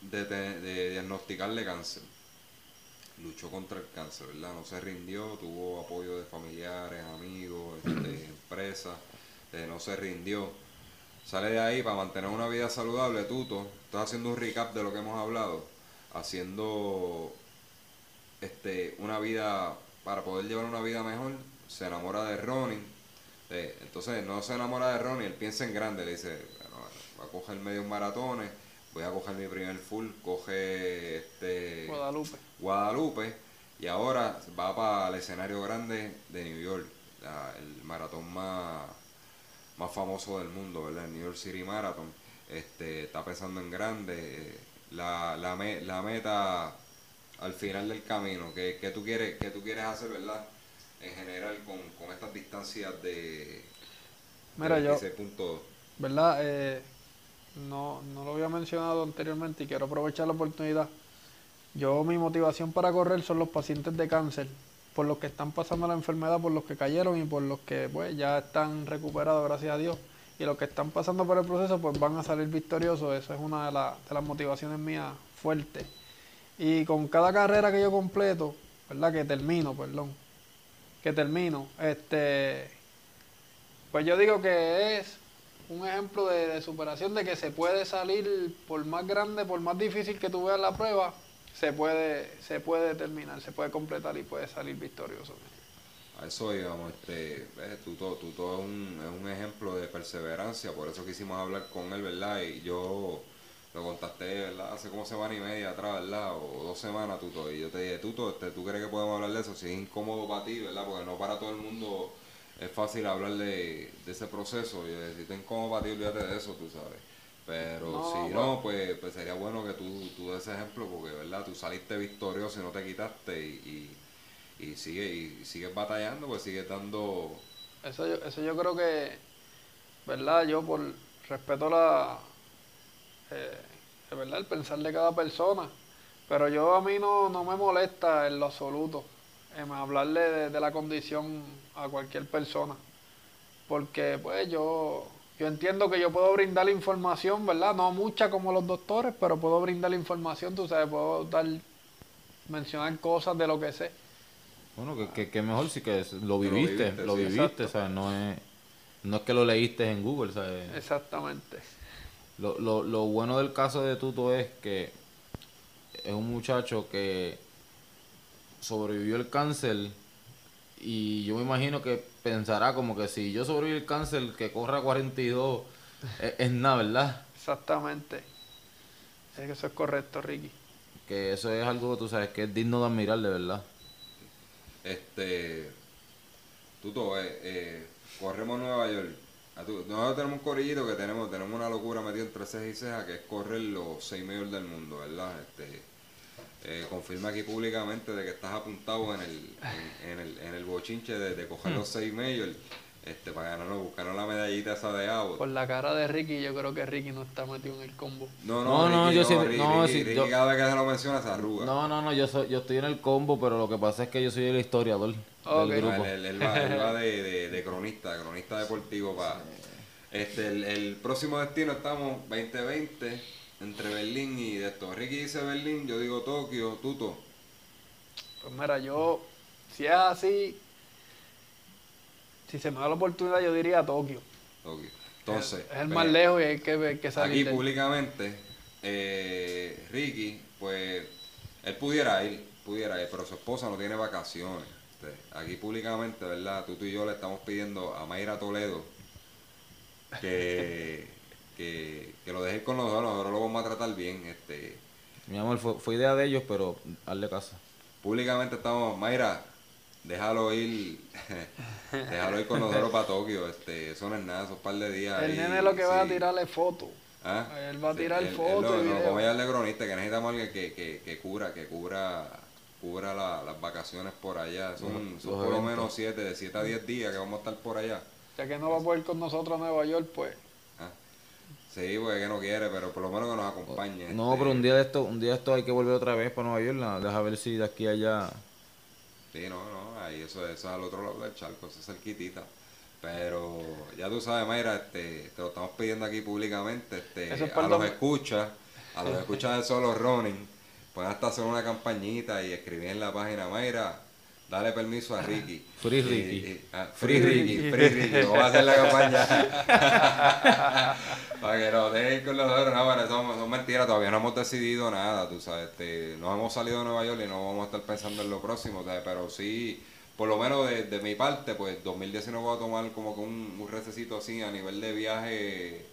de, de diagnosticarle cáncer, luchó contra el cáncer, ¿verdad? No se rindió, tuvo apoyo de familiares, amigos, este, empresas, eh, no se rindió. Sale de ahí para mantener una vida saludable, Tuto. Estás haciendo un recap de lo que hemos hablado, haciendo este, una vida, para poder llevar una vida mejor, se enamora de Ronnie. Eh, entonces no se enamora de Ronnie, él piensa en grande, le dice, bueno, va a coger medio maratones voy a coger mi primer full, coge este Guadalupe. Guadalupe y ahora va para el escenario grande de New York, el maratón más, más famoso del mundo, ¿verdad? El New York City Marathon. Este, está pensando en grande, la, la, la meta al final del camino, ¿qué, tú quieres, qué tú quieres hacer, verdad? En general con, con estas distancias de, Mira, yo, ¿verdad? Eh, no, no lo había mencionado anteriormente y quiero aprovechar la oportunidad. Yo mi motivación para correr son los pacientes de cáncer, por los que están pasando la enfermedad, por los que cayeron y por los que pues ya están recuperados, gracias a Dios. Y los que están pasando por el proceso pues van a salir victoriosos. Eso es una de, de las motivaciones mías fuertes. Y con cada carrera que yo completo, ¿verdad? Que termino, perdón. Que termino, este pues yo digo que es un ejemplo de, superación de que se puede salir, por más grande, por más difícil que tú veas la prueba, se puede, se puede terminar, se puede completar y puede salir victorioso. A eso íbamos, este, tú, todo, tú todo es un, es un ejemplo de perseverancia, por eso quisimos hablar con él, ¿verdad? Y yo lo contacté, ¿verdad? Hace como semana y media atrás, ¿verdad? O dos semanas, Tuto, y yo te dije, Tuto, este, ¿tú crees que podemos hablar de eso? Si es incómodo para ti, ¿verdad? Porque no para todo el mundo es fácil hablar de, ese proceso. Y decir, ten como para ti, olvídate de eso, tú sabes. Pero si no, pues, pues, sería bueno que tú, tú des ese ejemplo, porque, ¿verdad? Tú saliste victorioso y no te quitaste y, y, sigue, y sigues batallando, pues sigues dando... Eso yo, eso yo creo que, ¿verdad? Yo por respeto la... Eh, ¿verdad? El pensar de cada persona. Pero yo a mí no, no me molesta en lo absoluto hablarle de, la condición a cualquier persona. Porque pues yo, yo entiendo que yo puedo brindar información, ¿verdad? No mucha como los doctores, pero puedo brindar información, tú sabes, puedo dar, mencionar cosas de lo que sé. Bueno, que, que, mejor si que lo viviste, lo viviste, No es, no es que lo leíste en Google, ¿sabes? Exactamente. Lo, lo, lo bueno del caso de Tuto es que es un muchacho que sobrevivió el cáncer y yo me imagino que pensará como que si yo sobreviví el cáncer, que corra 42 es, es nada, ¿verdad? Exactamente. Es que eso es correcto, Ricky. Que eso es algo, tú sabes, que es digno de admirar, de verdad. Este, Tuto, eh, eh, corremos Nueva York. Nosotros tenemos un corillito que tenemos, tenemos una locura metida entre cejas y cejas, que es correr los seis medios del mundo, ¿verdad? Este, eh, confirma aquí públicamente de que estás apuntado en el, en, el, en el bochinche de, coger los seis medios este, para ganarnos, buscarnos la medallita esa de agua. Por la cara de Ricky, yo creo que Ricky no está metido en el combo. No, no, no, yo sí, no, Ricky, cada vez que se lo menciona se arruga. No, no, no, yo, soy, yo estoy en el combo, pero lo que pasa es que yo soy el historiador del grupo. Él, va, de, de, de, cronista, cronista deportivo para... Este, el, el próximo destino estamos 2020 entre Berlín y de esto. Ricky dice Berlín, yo digo Tokio, Tuto. Pues mira, yo, si es así, si se me da la oportunidad, yo diría Tokio. Tokio. Entonces, es, el más lejos y hay que, que salir. Aquí públicamente, eh, Ricky, pues, él pudiera ir, pudiera ir, pero su esposa no tiene vacaciones. aquí públicamente, ¿verdad? Tú, tú y yo le estamos pidiendo a Mayra Toledo que que, que lo dejes con nosotros, nosotros lo vamos a tratar bien. Este, Mi amor, fue, fue idea de ellos, pero hazle caso. públicamente estamos, Mayra, déjalo ir, déjalo ir con nosotros para Tokio, este, eso no es nada, esos par de días. El ahí, nene lo que va a tirarle fotos. ¿Ah? Él va a tirar fotos no, videos. como ella es cronista, que necesitamos alguien que, que, que cubra, que cubra, cubra la- las vacaciones por allá. Son, son por lo menos siete, de 7 a 10 días que vamos a estar por allá. Ya que no va a poder con nosotros a Nueva York, pues. ¿ah? Sí, porque que no quiere, pero por lo menos que nos acompañe. No, este, pero un día de esto, un día de esto hay que volver otra vez para Nueva York. Deja ver si de aquí a allá. Sí, no, no, ahí eso, eso es al otro lado del charco, eso es cerquitita. Pero ya tú sabes, Mayra, este, te lo estamos pidiendo aquí públicamente, este, es a los escuchas, a los escuchas de solo running, pueden hasta hacer una campañita y escribir en la página, Mayra, dale permiso a Ricky. Free Ricky. y- ah, free Ricky, free Ricky, vamos a hacer la campaña. Para que nos dejen con los otros, no, pero eso son, son mentiras, todavía no hemos decidido nada, tú sabes, este, no hemos salido de Nueva York y no vamos a estar pensando en lo próximo, ¿sabes? pero sí, por lo menos de, de mi parte, pues 2019 voy a tomar como que un, un recesito así a nivel de viaje,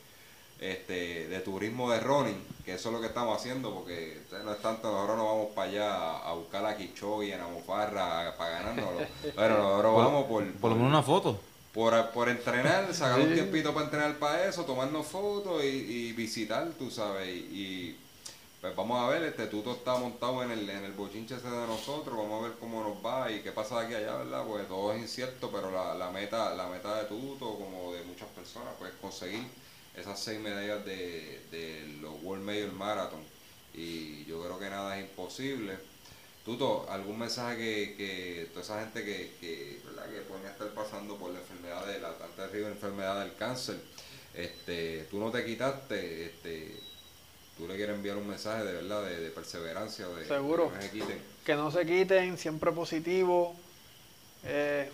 este, de turismo de running, que eso es lo que estamos haciendo, porque o sea, no es tanto, nosotros no vamos para allá a, buscar a Kichogi, a Namofarra, para ganárnoslo, pero nosotros vamos por, Por lo menos una foto. por, por entrenar, sacar un tiempito para entrenar para eso, tomarnos fotos y, y visitar, tú sabes. Y, y, pues vamos a ver, este Tuto está montado en el, en el bochinche ese de nosotros, vamos a ver cómo nos va y qué pasa de aquí a allá, ¿verdad? Pues todo es incierto, pero la, la meta la meta de Tuto, como de muchas personas, pues conseguir esas seis medallas de, de los World Major Marathon. Y yo creo que nada es imposible. Tuto, ¿algún mensaje que, que toda esa gente que, que, ¿verdad? que pueden estar pasando por la enfermedad de la tan terrible enfermedad del cáncer, este, tú no te quitaste, este, tú le quieres enviar un mensaje de verdad, de, de perseverancia, de Seguro. que no se quiten. Que no se quiten, siempre positivo. eh,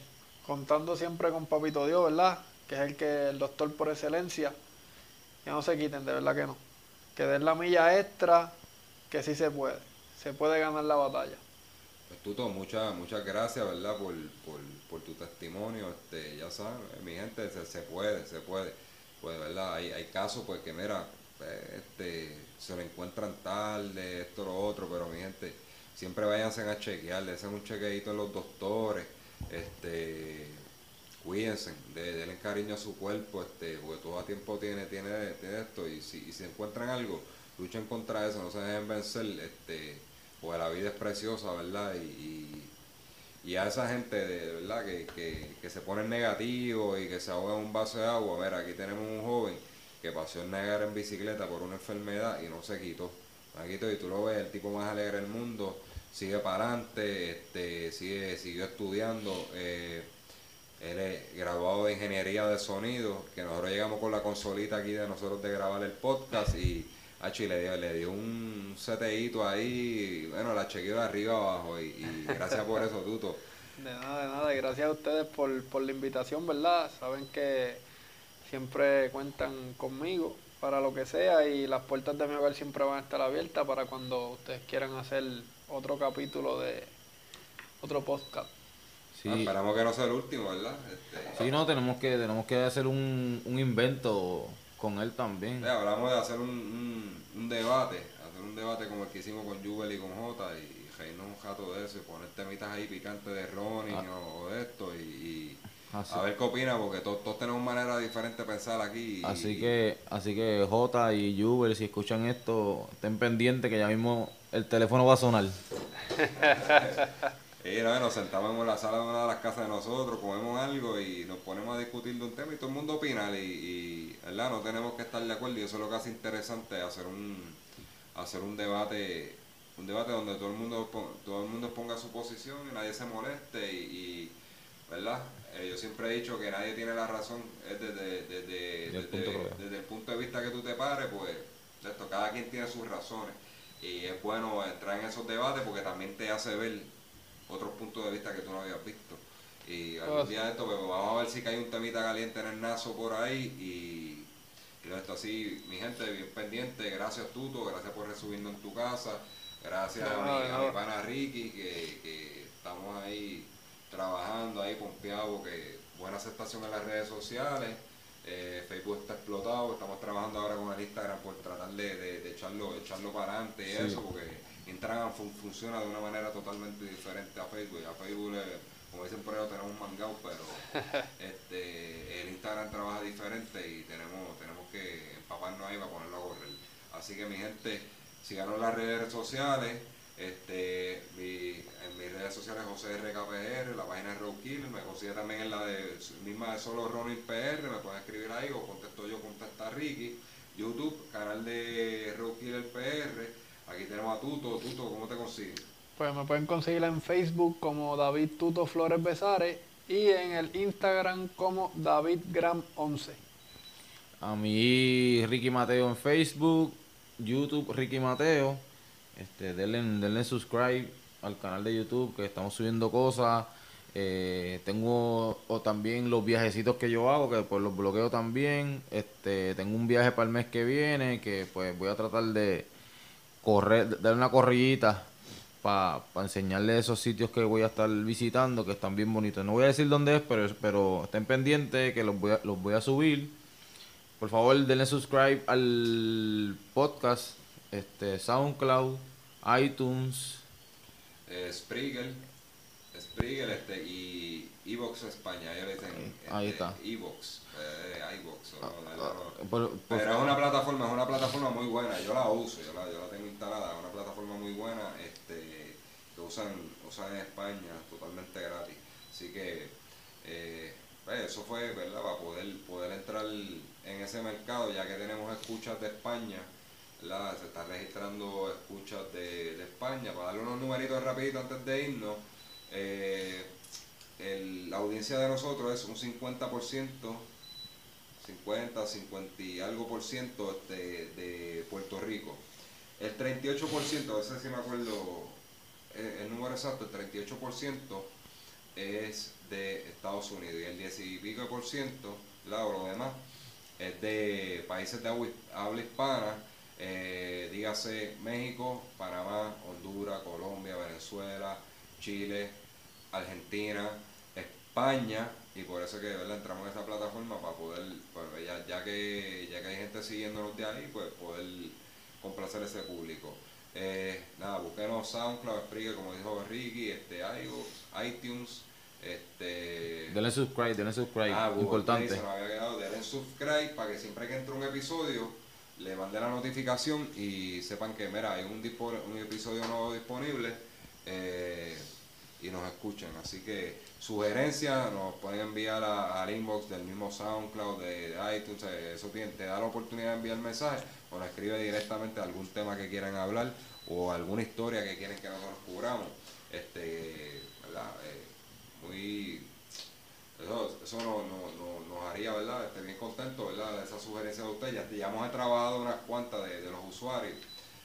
contando siempre con Papito Dios, ¿verdad? Que es el que el doctor por excelencia. Que no se quiten, de verdad que no. Que den la milla extra, que sí se puede. Se puede ganar la batalla. Pues Tuto, muchas muchas gracias, ¿verdad? Por, por, por tu testimonio, este, ya sabes, mi gente, se, se puede, se puede. Pues, ¿verdad? Hay, hay casos, pues, que mira, eh, este, se lo encuentran tarde, esto, lo otro, pero mi gente, siempre váyanse a chequear, le hacen un chequeito en los doctores, este, cuídense, de, denle cariño a su cuerpo, este, porque todo a tiempo tiene, tiene, tiene esto, y si, y encuentran algo, luchen contra eso, no se dejen vencer, este, porque la vida es preciosa, ¿verdad? Y, y, a esa gente, de verdad, que, que, que se ponen negativos y que se ahogan en un vaso de agua, mira, aquí tenemos un joven que pasó el negar en bicicleta por una enfermedad y no se quitó. No se y tú lo ves, el tipo más alegre del mundo, sigue para adelante, este, sigue, siguió estudiando. eh, él es graduado de ingeniería de sonido, que nosotros llegamos con la consolita aquí de nosotros de grabar el podcast y Achi le dio, le dio un seteíto ahí, bueno, la chequeó de arriba abajo y, y gracias por eso, Tuto. De nada, de nada. Y gracias a ustedes por, por la invitación, ¿verdad? Saben que siempre cuentan conmigo para lo que sea y las puertas de mi hogar siempre van a estar abiertas para cuando ustedes quieran hacer otro capítulo de otro podcast. Sí, Ah, esperamos que no sea el último, ¿verdad? Este, sí, no, tenemos que, tenemos que hacer un, un invento con él también. hablamos de hacer un, un, un debate, hacer un debate como el que hicimos con Jubel y con Jota y reírnos un jato de eso y poner temitas ahí picantes de Ronnie Ah. o, o de esto y, y Así, a ver qué opina porque todos, todos tenemos manera diferente de pensar aquí. y- así que, así que Jota y Juber, si escuchan esto, estén pendientes que ya mismo el teléfono va a sonar. Y no, nos sentamos en la sala de una de las casas de nosotros, comemos algo y nos ponemos a discutir de un tema y todo el mundo opina y, y, ¿verdad? no tenemos que estar de acuerdo y eso es lo que hace interesante hacer un hacer un debate un debate donde todo el mundo todo el mundo ponga su posición y nadie se moleste y, y, verdad Eh, yo siempre he dicho que nadie tiene la razón es desde, desde, Desde el desde- el punto de vista que tú te pares pues esto cada quien tiene sus razones y es bueno entrar en esos debates porque también te hace ver otros puntos de vista que tú no habías visto. Y algún Pues- día de esto, pues, vamos a ver si cae un temita caliente en el nazo por ahí y, y esto así, mi gente, bien pendiente, gracias Tuto, gracias por recibirnos en tu casa, gracias a, De mi, de a mi pana Ricky, que, que estamos ahí trabajando, ahí pompeados, que buena aceptación en las redes sociales, Eh, Facebook está explotado, estamos trabajando ahora con el Instagram por tratar de, de, echarlo, echarlo para adelante y eso, porque Instagram funciona de una manera totalmente diferente a Facebook. A Facebook, como dicen por ahí, tenemos un mangao, pero este, el Instagram trabaja diferente y tenemos, tenemos que empaparnos ahí para ponerlo a correr. Así que mi gente, síganos en las redes sociales. Este, en mis redes sociales José RKPR, la página de Roadkiller, me consigue también en la de misma de solo Ronin PR, me pueden escribir ahí o contesto yo, contesta Ricky. YouTube, canal de Roadkiller PR, aquí tenemos a Tuto, Tuto, ¿cómo te consiguen? Pues me pueden conseguir en Facebook como David Tuto Flores Besares y en el Instagram como David Gram 11. A mí Ricky Mateo en Facebook, YouTube Ricky Mateo este, denle, denle subscribe al canal de YouTube que estamos subiendo cosas. Eh, tengo o también los viajecitos que yo hago, que pues los bloqueo también. Este, tengo un viaje para el mes que viene, que pues voy a tratar de correr, dar una corrillita para enseñarles esos sitios que voy a estar visitando, que están bien bonitos. No voy a decir dónde es, pero, pero estén pendientes que los voy a, los voy a subir. Por favor, denle subscribe al podcast este, SoundCloud, iTunes, eh, Spriegel este, y Evox España, ya le dicen, ahí este, está. Evox, eh, iVox, pero es una plataforma, es una plataforma muy buena, yo la uso, yo la, yo la tengo instalada, es una plataforma muy buena, este, que usan, usan en España totalmente gratis, así que eh, pues, eso fue, ¿verdad? Para poder, poder entrar en ese mercado, ya que tenemos escuchas de España, se está registrando escuchas de, España. Para darle unos numeritos rapidito antes de irnos, eh, la audiencia de nosotros es un 50%, 50, 50 y algo por ciento de, Puerto Rico. El 38%, a veces si me acuerdo eh, el, número exacto, el 38% es de Estados Unidos y el 10 y pico por ciento, lo demás, es de países de habla hispana eh, dígase México, Panamá, Honduras, Colombia, Venezuela, Chile, Argentina, España, y por eso que ¿verdad? entramos en esta plataforma para poder, pues, ya, que, ya que hay gente siguiéndonos de ahí, pues poder complacer ese público. Eh, nada, busquenos SoundCloud, Spreaker, como dijo Ricky, este, iTunes, este... Denle subscribe, denle subscribe, ah, importante. se había quedado, denle subscribe para que siempre que entre un episodio le mandé la notificación y sepan que, mira, hay un, un episodio nuevo disponible eh, escuchen. Así que sugerencias nos pueden enviar al inbox del mismo SoundCloud, de, iTunes, eh, eso te da la oportunidad de enviar mensajes o nos escribe directamente algún tema que quieran hablar o alguna historia que quieren que nosotros cubramos. Este, eh, muy eso, eso nos haría, ¿verdad? Estar bien contento, ¿verdad? De esa sugerencia de ustedes. Ya, hemos trabajado unas cuantas de, los usuarios,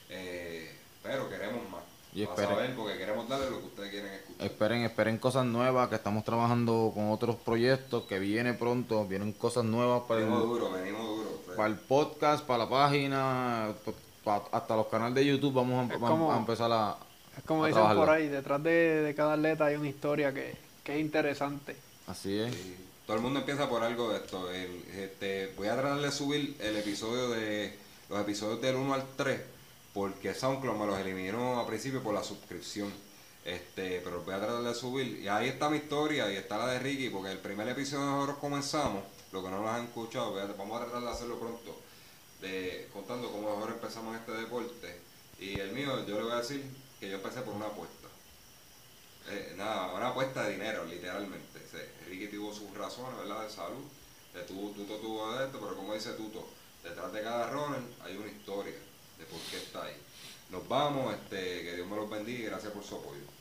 eh, pero queremos más. Y esperen, saber, porque queremos darle lo que ustedes quieren escuchar. Esperen, esperen cosas nuevas, que estamos trabajando con otros proyectos, que viene pronto, vienen cosas nuevas para venimos el, duro, venimos duro, para el podcast, para la página, hasta los canales de YouTube vamos a, empezar a Es como dicen por ahí, detrás de, cada atleta hay una historia que, que es interesante. Así es. Todo el mundo empieza por algo de esto. este, voy a tratar de subir el episodio de los episodios del 1 al 3 porque SoundCloud me los eliminó a principio por la suscripción. Este, pero voy a tratar de subir. Y ahí está mi historia y está la de Ricky, porque el primer episodio nosotros comenzamos, lo que no nos han escuchado, vamos a tratar de hacerlo pronto, de contando cómo nosotros empezamos este deporte. Y el mío, yo le voy a decir que yo empecé por una apuesta. Eh, nada, una apuesta de dinero, literalmente. Ricky tuvo sus razones, ¿verdad? De salud. De tuvo, Tuto tuvo de esto, pero como dice Tuto, detrás de cada runner hay una historia de por qué está ahí. Nos vamos, este, que Dios me los bendiga y gracias por su apoyo.